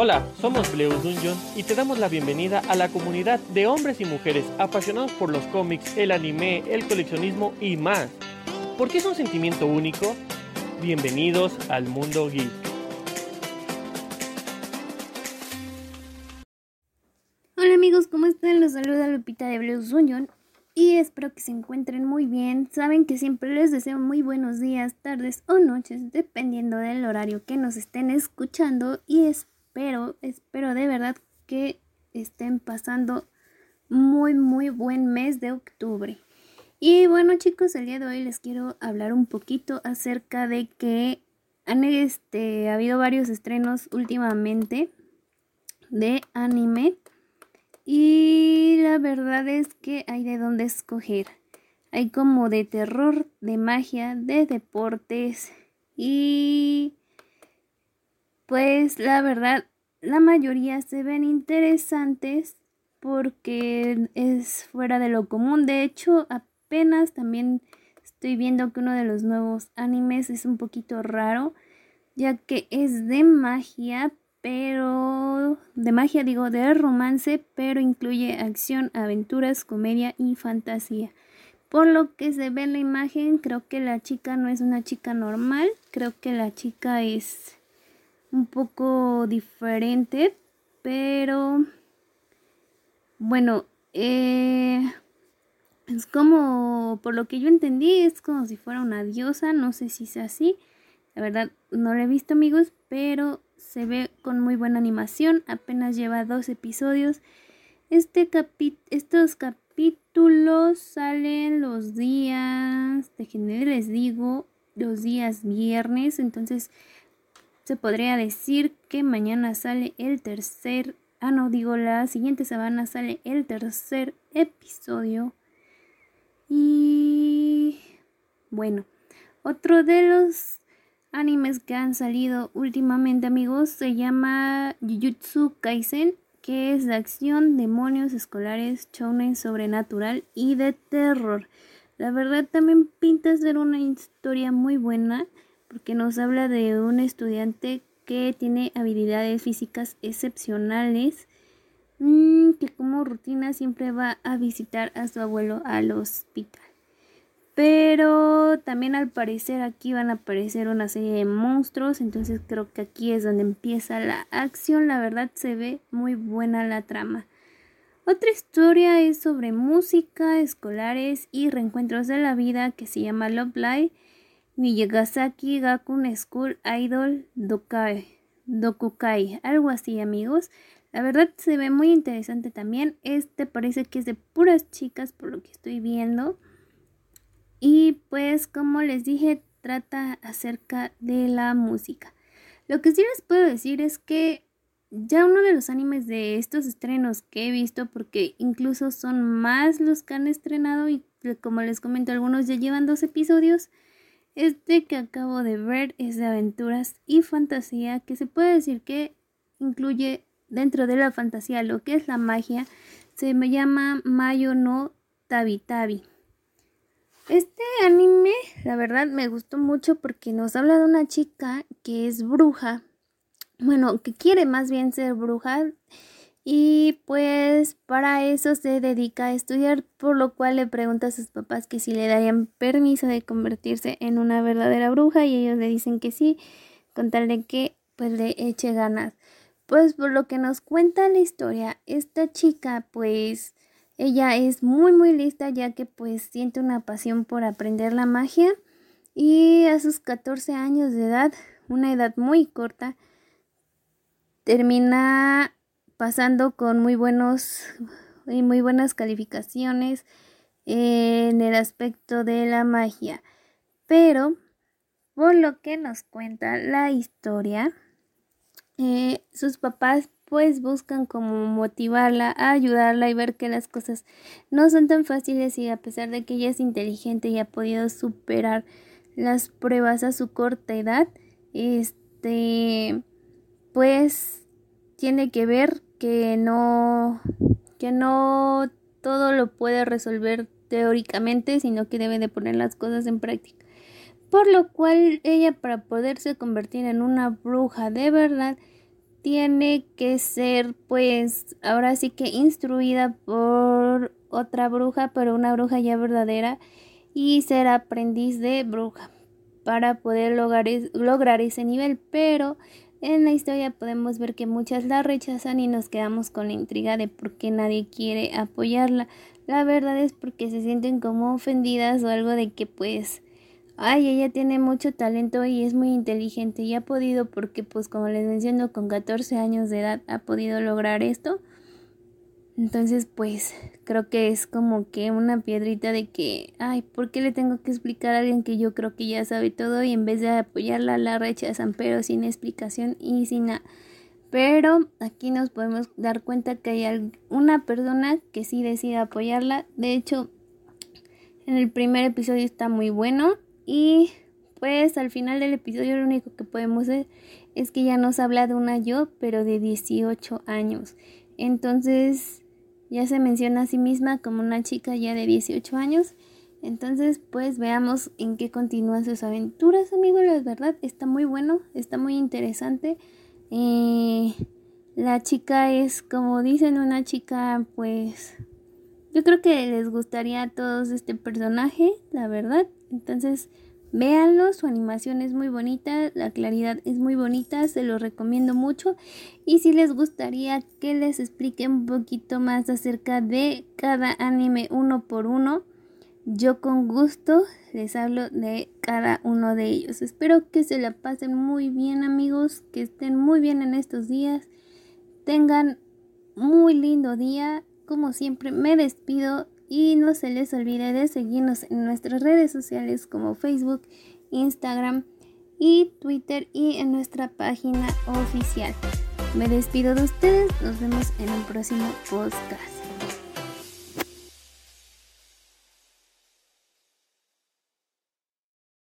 Hola, somos Bleus Dungeon y te damos la bienvenida a la comunidad de hombres y mujeres apasionados por los cómics, el anime, el coleccionismo y más. ¿Por qué es un sentimiento único? Bienvenidos al mundo geek. Hola amigos, ¿cómo están? Los saluda Lupita de Bleus Dungeon y espero que se encuentren muy bien. Saben que siempre les deseo muy buenos días, tardes o noches, dependiendo del horario que nos estén escuchando y espero, espero de verdad que estén pasando muy muy buen mes de octubre. Y bueno chicos, el día de hoy les quiero hablar un poquito acerca de que han este, ha habido varios estrenos últimamente de anime y la verdad es que hay de dónde escoger. Hay como de terror, de magia, de deportes y pues la verdad la mayoría se ven interesantes porque es fuera de lo común. De hecho, apenas también estoy viendo que uno de los nuevos animes es un poquito raro, ya que es de magia, pero de magia digo de romance, pero incluye acción, aventuras, comedia y fantasía. Por lo que se ve en la imagen, creo que la chica no es una chica normal, creo que la chica es un poco diferente, pero bueno, eh, es como, por lo que yo entendí, es como si fuera una diosa, no sé si sea así, la verdad no lo he visto amigos, pero se ve con muy buena animación, apenas lleva dos episodios. Este capi estos capítulos salen los días, de les digo, los días viernes, entonces se podría decir que mañana sale el tercer, ah no, digo la siguiente semana sale el tercer episodio. Y bueno, otro de los animes que han salido últimamente, amigos, se llama Jujutsu Kaisen, que es de acción, demonios escolares, shounen sobrenatural y de terror. La verdad también pinta ser una historia muy buena porque nos habla de un estudiante que tiene habilidades físicas excepcionales, mm, que como rutina siempre va a visitar a su abuelo al hospital. Pero también al parecer aquí van a aparecer una serie de monstruos. Entonces creo que aquí es donde empieza la acción. La verdad se ve muy buena la trama. Otra historia es sobre música, escolares y reencuentros de la vida que se llama Love Live. Miyagasaki Gakun School Idol Dokai, Dokukai, algo así amigos. La verdad se ve muy interesante también. Este parece que es de puras chicas por lo que estoy viendo. Y pues como les dije, trata acerca de la música. Lo que sí les puedo decir es que ya uno de los animes de estos estrenos que he visto, porque incluso son más los que han estrenado y como les comento, algunos ya llevan dos episodios. Este que acabo de ver es de aventuras y fantasía, que se puede decir que incluye dentro de la fantasía lo que es la magia. Se me llama Mayo no Tabi Tabi. Este anime, la verdad, me gustó mucho porque nos habla de una chica que es bruja. Bueno, que quiere más bien ser bruja. Y pues para eso se dedica a estudiar, por lo cual le pregunta a sus papás que si le darían permiso de convertirse en una verdadera bruja y ellos le dicen que sí, con tal de que pues le eche ganas. Pues por lo que nos cuenta la historia, esta chica pues ella es muy muy lista ya que pues siente una pasión por aprender la magia y a sus 14 años de edad, una edad muy corta, termina pasando con muy buenos y muy buenas calificaciones en el aspecto de la magia. Pero, por lo que nos cuenta la historia, eh, sus papás pues buscan como motivarla, ayudarla y ver que las cosas no son tan fáciles y a pesar de que ella es inteligente y ha podido superar las pruebas a su corta edad, este pues tiene que ver que no que no todo lo puede resolver teóricamente, sino que debe de poner las cosas en práctica. Por lo cual ella para poderse convertir en una bruja de verdad tiene que ser pues ahora sí que instruida por otra bruja, pero una bruja ya verdadera y ser aprendiz de bruja para poder lograr, lograr ese nivel, pero en la historia podemos ver que muchas la rechazan y nos quedamos con la intriga de por qué nadie quiere apoyarla. La verdad es porque se sienten como ofendidas o algo de que pues ay, ella tiene mucho talento y es muy inteligente y ha podido porque pues como les menciono con 14 años de edad ha podido lograr esto. Entonces, pues creo que es como que una piedrita de que, ay, ¿por qué le tengo que explicar a alguien que yo creo que ya sabe todo y en vez de apoyarla la rechazan, pero sin explicación y sin nada? Pero aquí nos podemos dar cuenta que hay una persona que sí decide apoyarla. De hecho, en el primer episodio está muy bueno y pues al final del episodio lo único que podemos ver es que ya nos habla de una yo, pero de 18 años. Entonces ya se menciona a sí misma como una chica ya de 18 años. Entonces, pues veamos en qué continúan sus aventuras, amigos. La verdad, está muy bueno, está muy interesante. Eh, la chica es, como dicen, una chica, pues, yo creo que les gustaría a todos este personaje, la verdad. Entonces, Véanlo, su animación es muy bonita, la claridad es muy bonita, se lo recomiendo mucho. Y si les gustaría que les explique un poquito más acerca de cada anime uno por uno, yo con gusto les hablo de cada uno de ellos. Espero que se la pasen muy bien amigos, que estén muy bien en estos días, tengan muy lindo día. Como siempre me despido y no se les olvide de seguirnos en nuestras redes sociales como Facebook, Instagram y Twitter y en nuestra página oficial. Me despido de ustedes, nos vemos en un próximo podcast.